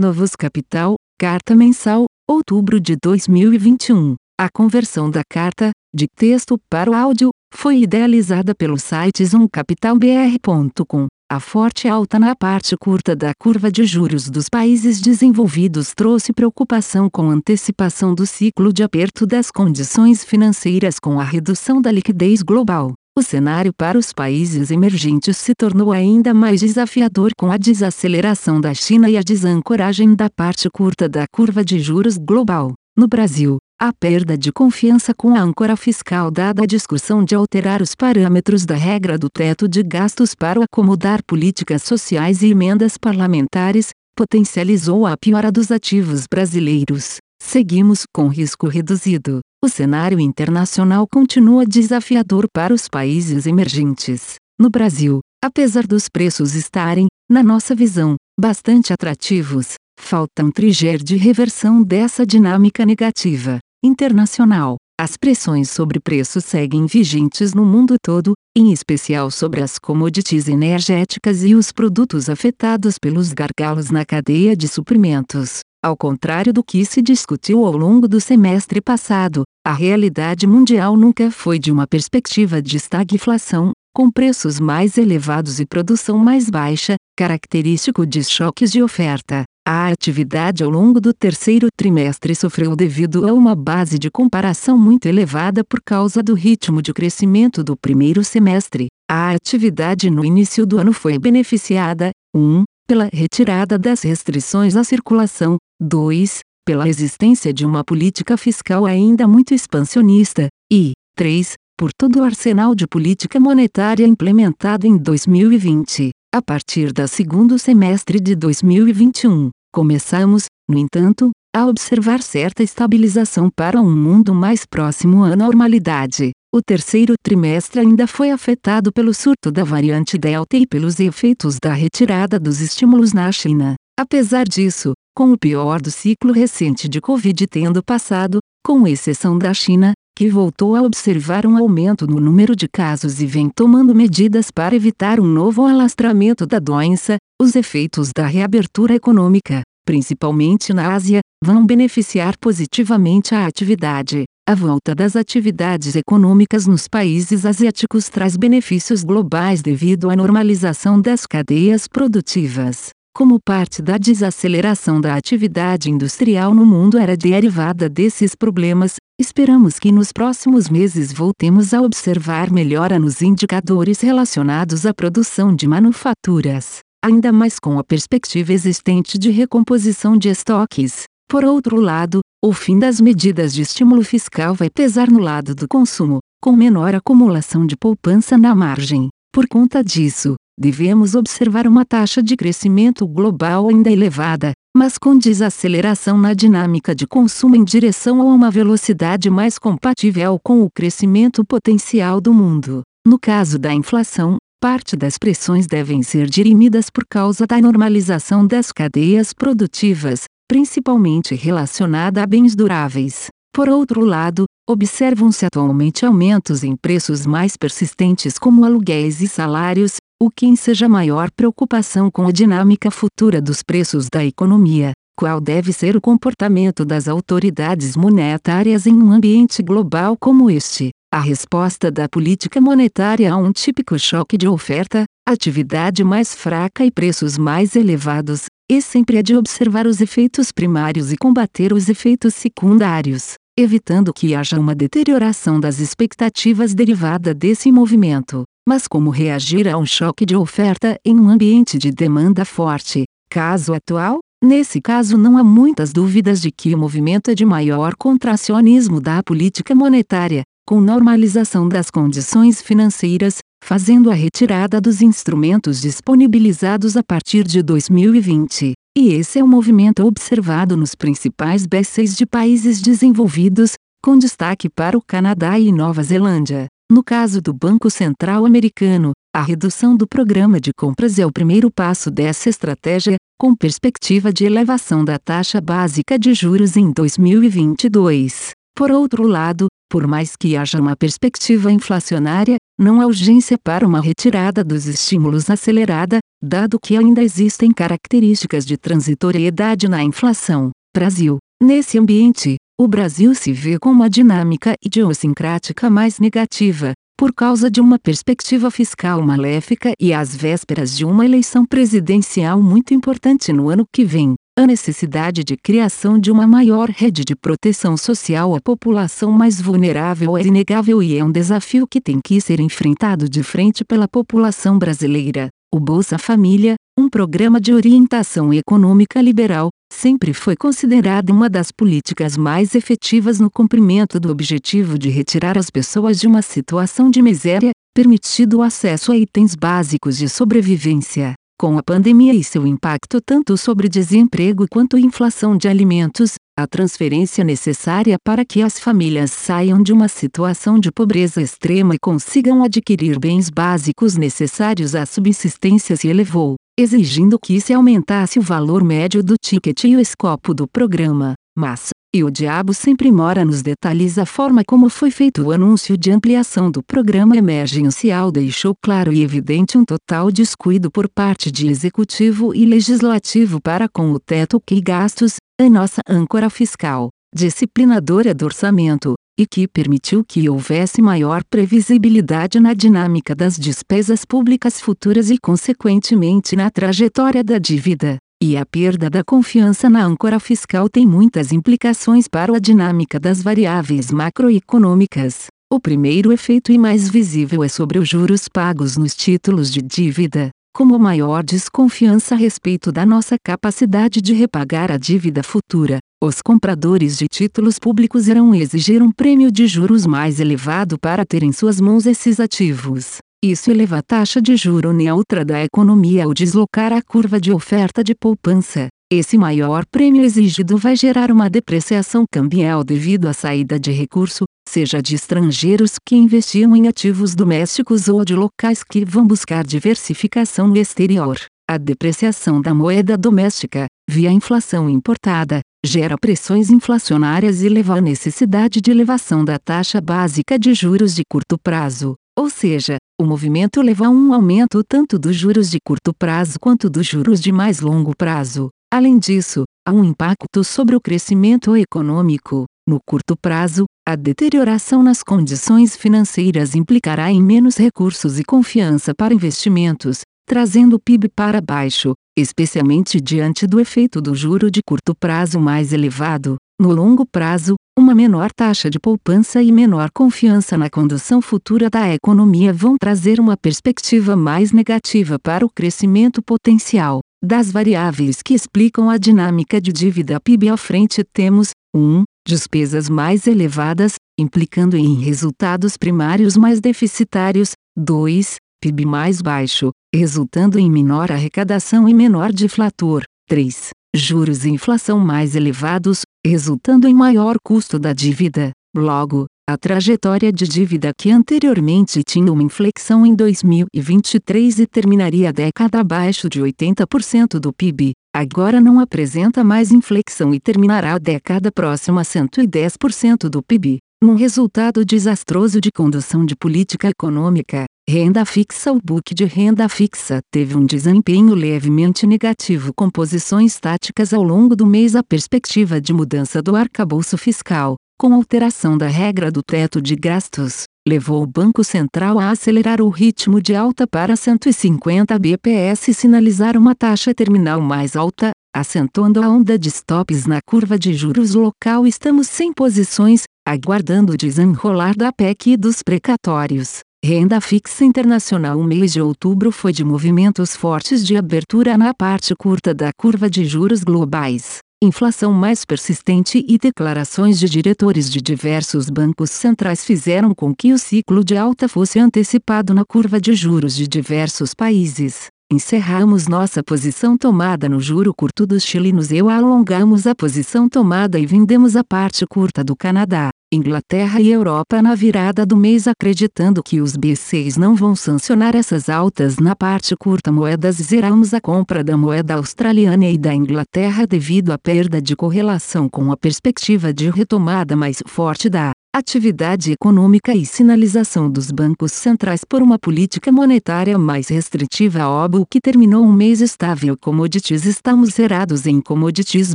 Novos Capital, Carta Mensal, outubro de 2021. A conversão da carta, de texto para o áudio, foi idealizada pelo site zoomcapitalbr.com. A forte alta na parte curta da curva de juros dos países desenvolvidos trouxe preocupação com antecipação do ciclo de aperto das condições financeiras com a redução da liquidez global. O cenário para os países emergentes se tornou ainda mais desafiador com a desaceleração da China e a desancoragem da parte curta da curva de juros global. No Brasil, a perda de confiança com a âncora fiscal dada a discussão de alterar os parâmetros da regra do teto de gastos para acomodar políticas sociais e emendas parlamentares, potencializou a piora dos ativos brasileiros. Seguimos com risco reduzido. O cenário internacional continua desafiador para os países emergentes. No Brasil, apesar dos preços estarem, na nossa visão, bastante atrativos, falta um trigger de reversão dessa dinâmica negativa. Internacional. As pressões sobre preços seguem vigentes no mundo todo, em especial sobre as commodities energéticas e os produtos afetados pelos gargalos na cadeia de suprimentos. Ao contrário do que se discutiu ao longo do semestre passado, a realidade mundial nunca foi de uma perspectiva de estagflação, com preços mais elevados e produção mais baixa, característico de choques de oferta. A atividade ao longo do terceiro trimestre sofreu devido a uma base de comparação muito elevada por causa do ritmo de crescimento do primeiro semestre. A atividade no início do ano foi beneficiada, 1 pela retirada das restrições à circulação, 2. pela existência de uma política fiscal ainda muito expansionista, e 3. por todo o arsenal de política monetária implementado em 2020. A partir do segundo semestre de 2021, começamos, no entanto, a observar certa estabilização para um mundo mais próximo à normalidade. O terceiro trimestre ainda foi afetado pelo surto da variante Delta e pelos efeitos da retirada dos estímulos na China. Apesar disso, com o pior do ciclo recente de Covid tendo passado, com exceção da China, que voltou a observar um aumento no número de casos e vem tomando medidas para evitar um novo alastramento da doença, os efeitos da reabertura econômica, principalmente na Ásia, vão beneficiar positivamente a atividade. A volta das atividades econômicas nos países asiáticos traz benefícios globais devido à normalização das cadeias produtivas. Como parte da desaceleração da atividade industrial no mundo era derivada desses problemas, esperamos que nos próximos meses voltemos a observar melhora nos indicadores relacionados à produção de manufaturas, ainda mais com a perspectiva existente de recomposição de estoques. Por outro lado, o fim das medidas de estímulo fiscal vai pesar no lado do consumo, com menor acumulação de poupança na margem. Por conta disso, devemos observar uma taxa de crescimento global ainda elevada, mas com desaceleração na dinâmica de consumo em direção a uma velocidade mais compatível com o crescimento potencial do mundo. No caso da inflação, parte das pressões devem ser dirimidas por causa da normalização das cadeias produtivas, principalmente relacionada a bens duráveis. Por outro lado, observam-se atualmente aumentos em preços mais persistentes como aluguéis e salários, o que enseja maior preocupação com a dinâmica futura dos preços da economia. Qual deve ser o comportamento das autoridades monetárias em um ambiente global como este? A resposta da política monetária a um típico choque de oferta, atividade mais fraca e preços mais elevados, e sempre é de observar os efeitos primários e combater os efeitos secundários, evitando que haja uma deterioração das expectativas derivada desse movimento. Mas como reagir a um choque de oferta em um ambiente de demanda forte? Caso atual, Nesse caso, não há muitas dúvidas de que o movimento é de maior contracionismo da política monetária, com normalização das condições financeiras, fazendo a retirada dos instrumentos disponibilizados a partir de 2020. E esse é o movimento observado nos principais B6 de países desenvolvidos, com destaque para o Canadá e Nova Zelândia. No caso do Banco Central Americano, a redução do programa de compras é o primeiro passo dessa estratégia, com perspectiva de elevação da taxa básica de juros em 2022. Por outro lado, por mais que haja uma perspectiva inflacionária, não há urgência para uma retirada dos estímulos acelerada, dado que ainda existem características de transitoriedade na inflação. Brasil. Nesse ambiente, o Brasil se vê com uma dinâmica idiosincrática mais negativa, por causa de uma perspectiva fiscal maléfica e às vésperas de uma eleição presidencial muito importante no ano que vem. A necessidade de criação de uma maior rede de proteção social à população mais vulnerável é inegável e é um desafio que tem que ser enfrentado de frente pela população brasileira. O Bolsa Família, um programa de orientação econômica liberal, sempre foi considerado uma das políticas mais efetivas no cumprimento do objetivo de retirar as pessoas de uma situação de miséria, permitindo o acesso a itens básicos de sobrevivência. Com a pandemia e seu impacto tanto sobre desemprego quanto inflação de alimentos, a transferência necessária para que as famílias saiam de uma situação de pobreza extrema e consigam adquirir bens básicos necessários à subsistência se elevou, exigindo que se aumentasse o valor médio do ticket e o escopo do programa. Mas, e o diabo sempre mora nos detalhes. A forma como foi feito o anúncio de ampliação do programa emergencial deixou claro e evidente um total descuido por parte de executivo e legislativo para com o teto que gastos, a nossa âncora fiscal, disciplinadora do orçamento, e que permitiu que houvesse maior previsibilidade na dinâmica das despesas públicas futuras e, consequentemente, na trajetória da dívida. E a perda da confiança na âncora fiscal tem muitas implicações para a dinâmica das variáveis macroeconômicas. O primeiro efeito e mais visível é sobre os juros pagos nos títulos de dívida, como maior desconfiança a respeito da nossa capacidade de repagar a dívida futura. Os compradores de títulos públicos irão exigir um prêmio de juros mais elevado para ter em suas mãos esses ativos. Isso eleva a taxa de juro neutra da economia ao deslocar a curva de oferta de poupança. Esse maior prêmio exigido vai gerar uma depreciação cambial devido à saída de recurso, seja de estrangeiros que investiam em ativos domésticos ou de locais que vão buscar diversificação no exterior. A depreciação da moeda doméstica, via inflação importada, gera pressões inflacionárias e leva à necessidade de elevação da taxa básica de juros de curto prazo. Ou seja, o movimento leva a um aumento tanto dos juros de curto prazo quanto dos juros de mais longo prazo. Além disso, há um impacto sobre o crescimento econômico. No curto prazo, a deterioração nas condições financeiras implicará em menos recursos e confiança para investimentos, trazendo o PIB para baixo, especialmente diante do efeito do juro de curto prazo mais elevado. No longo prazo, uma menor taxa de poupança e menor confiança na condução futura da economia vão trazer uma perspectiva mais negativa para o crescimento potencial. Das variáveis que explicam a dinâmica de dívida PIB à frente temos 1. Despesas mais elevadas, implicando em resultados primários mais deficitários. 2. PIB mais baixo, resultando em menor arrecadação e menor deflator. 3 juros e inflação mais elevados, resultando em maior custo da dívida. Logo, a trajetória de dívida que anteriormente tinha uma inflexão em 2023 e terminaria a década abaixo de 80% do PIB, agora não apresenta mais inflexão e terminará a década próxima a 110% do PIB. Num resultado desastroso de condução de política econômica, Renda fixa O book de renda fixa teve um desempenho levemente negativo com posições táticas ao longo do mês. A perspectiva de mudança do arcabouço fiscal, com alteração da regra do teto de gastos, levou o Banco Central a acelerar o ritmo de alta para 150 bps e sinalizar uma taxa terminal mais alta, acentuando a onda de stops na curva de juros local. Estamos sem posições, aguardando o desenrolar da PEC e dos precatórios. Renda fixa internacional O mês de outubro foi de movimentos fortes de abertura na parte curta da curva de juros globais, inflação mais persistente e declarações de diretores de diversos bancos centrais fizeram com que o ciclo de alta fosse antecipado na curva de juros de diversos países. Encerramos nossa posição tomada no juro curto dos chilenos e alongamos a posição tomada e vendemos a parte curta do Canadá. Inglaterra e Europa na virada do mês acreditando que os B6 não vão sancionar essas altas na parte curta moedas zeramos a compra da moeda australiana e da Inglaterra devido à perda de correlação com a perspectiva de retomada mais forte da atividade econômica e sinalização dos bancos centrais por uma política monetária mais restritiva. OBO que terminou um mês estável. Commodities estamos zerados em commodities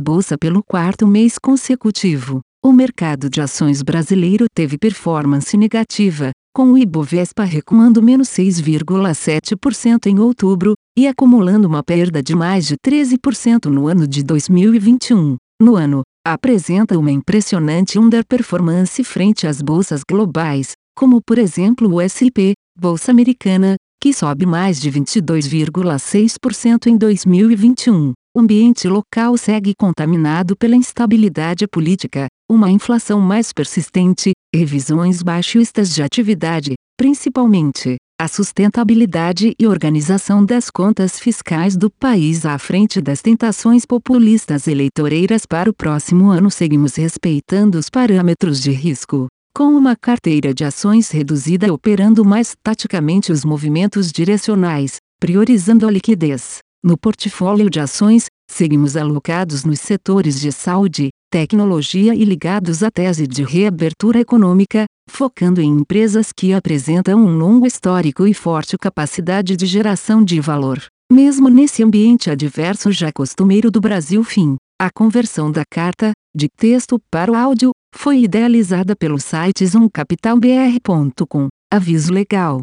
bolsa pelo quarto mês consecutivo. O mercado de ações brasileiro teve performance negativa, com o Ibovespa recuando menos 6,7% em outubro, e acumulando uma perda de mais de 13% no ano de 2021. No ano, apresenta uma impressionante underperformance frente às bolsas globais, como por exemplo o S&P, Bolsa Americana, que sobe mais de 22,6% em 2021. O ambiente local segue contaminado pela instabilidade política, uma inflação mais persistente, revisões baixistas de atividade, principalmente a sustentabilidade e organização das contas fiscais do país à frente das tentações populistas eleitoreiras para o próximo ano. Seguimos respeitando os parâmetros de risco, com uma carteira de ações reduzida operando mais taticamente os movimentos direcionais, priorizando a liquidez. No portfólio de ações, seguimos alocados nos setores de saúde, tecnologia e ligados à tese de reabertura econômica, focando em empresas que apresentam um longo histórico e forte capacidade de geração de valor. Mesmo nesse ambiente adverso já costumeiro do Brasil fim, a conversão da carta, de texto para o áudio, foi idealizada pelo site zoomcapitalbr.com. Aviso legal.